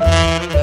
Thank you.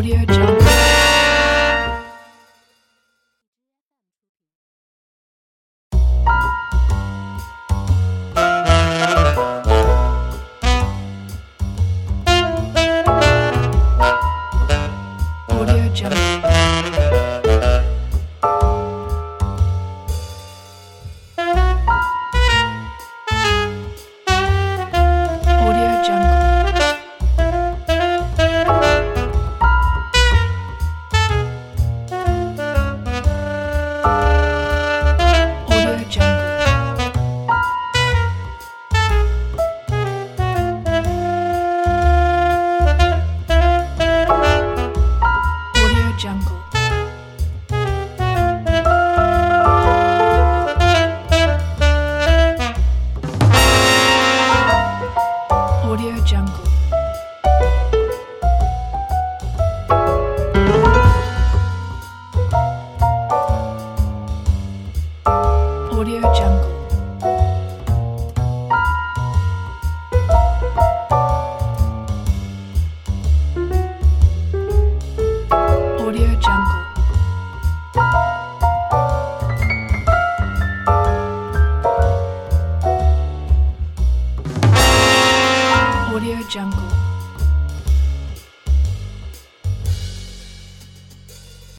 Audio Jungle. Jungle.